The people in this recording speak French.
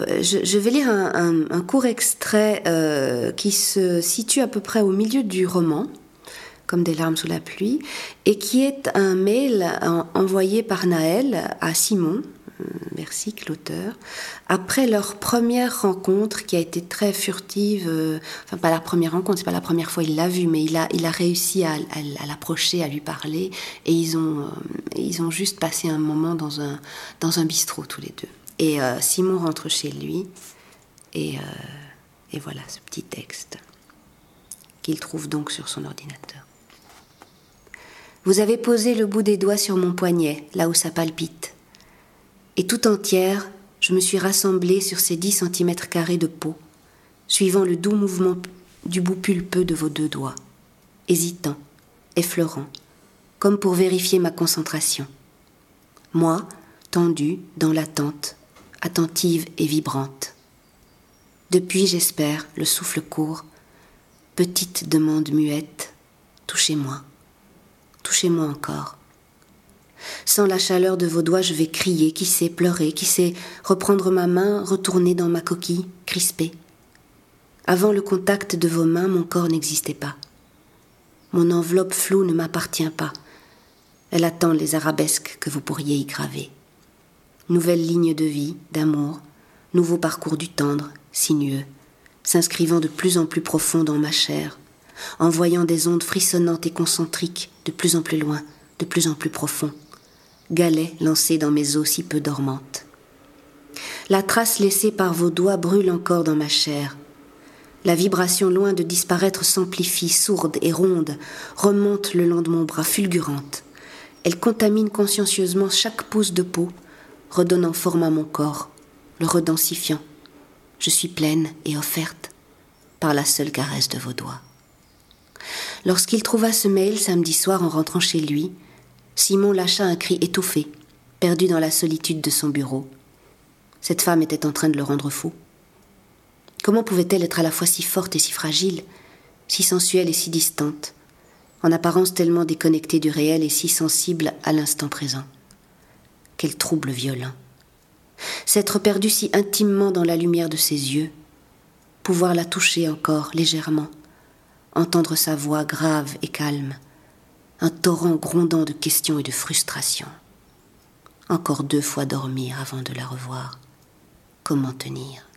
Euh, je, vais lire un, court extrait euh, qui se situe à peu près au milieu du roman, comme des larmes sous la pluie, et qui est un mail envoyé par Naël à Simon, merci l'auteur, après leur première rencontre qui a été très furtive, euh, enfin pas la première rencontre, c'est pas la première fois il l'a vu, mais il a, réussi à, l'approcher, à lui parler, et ils ont, ils ont juste passé un moment dans un, dans un bistrot tous les deux. Et euh, Simon rentre chez lui, et, euh, et voilà ce petit texte qu'il trouve donc sur son ordinateur. Vous avez posé le bout des doigts sur mon poignet, là où ça palpite. Et tout entière, je me suis rassemblée sur ces dix centimètres carrés de peau, suivant le doux mouvement du bout pulpeux de vos deux doigts, hésitant, effleurant, comme pour vérifier ma concentration. Moi, tendue, dans l'attente, attentive et vibrante. Depuis, j'espère, le souffle court, petite demande muette, touchez-moi, touchez-moi encore. Sans la chaleur de vos doigts, je vais crier, qui sait pleurer, qui sait reprendre ma main, retourner dans ma coquille, crispée. Avant le contact de vos mains, mon corps n'existait pas. Mon enveloppe floue ne m'appartient pas. Elle attend les arabesques que vous pourriez y graver nouvelle ligne de vie, d'amour, nouveau parcours du tendre, sinueux, s'inscrivant de plus en plus profond dans ma chair, envoyant des ondes frissonnantes et concentriques de plus en plus loin, de plus en plus profond, galets lancés dans mes os si peu dormantes. La trace laissée par vos doigts brûle encore dans ma chair. La vibration, loin de disparaître, s'amplifie, sourde et ronde, remonte le long de mon bras, fulgurante. Elle contamine consciencieusement chaque pouce de peau, redonnant forme à mon corps, le redensifiant. Je suis pleine et offerte par la seule caresse de vos doigts. Lorsqu'il trouva ce mail samedi soir en rentrant chez lui, Simon lâcha un cri étouffé, perdu dans la solitude de son bureau. Cette femme était en train de le rendre fou. Comment pouvait-elle être à la fois si forte et si fragile, si sensuelle et si distante, en apparence tellement déconnectée du réel et si sensible à l'instant présent? Quel trouble violent. S'être perdu si intimement dans la lumière de ses yeux, pouvoir la toucher encore légèrement, entendre sa voix grave et calme, un torrent grondant de questions et de frustrations. Encore deux fois dormir avant de la revoir. Comment tenir?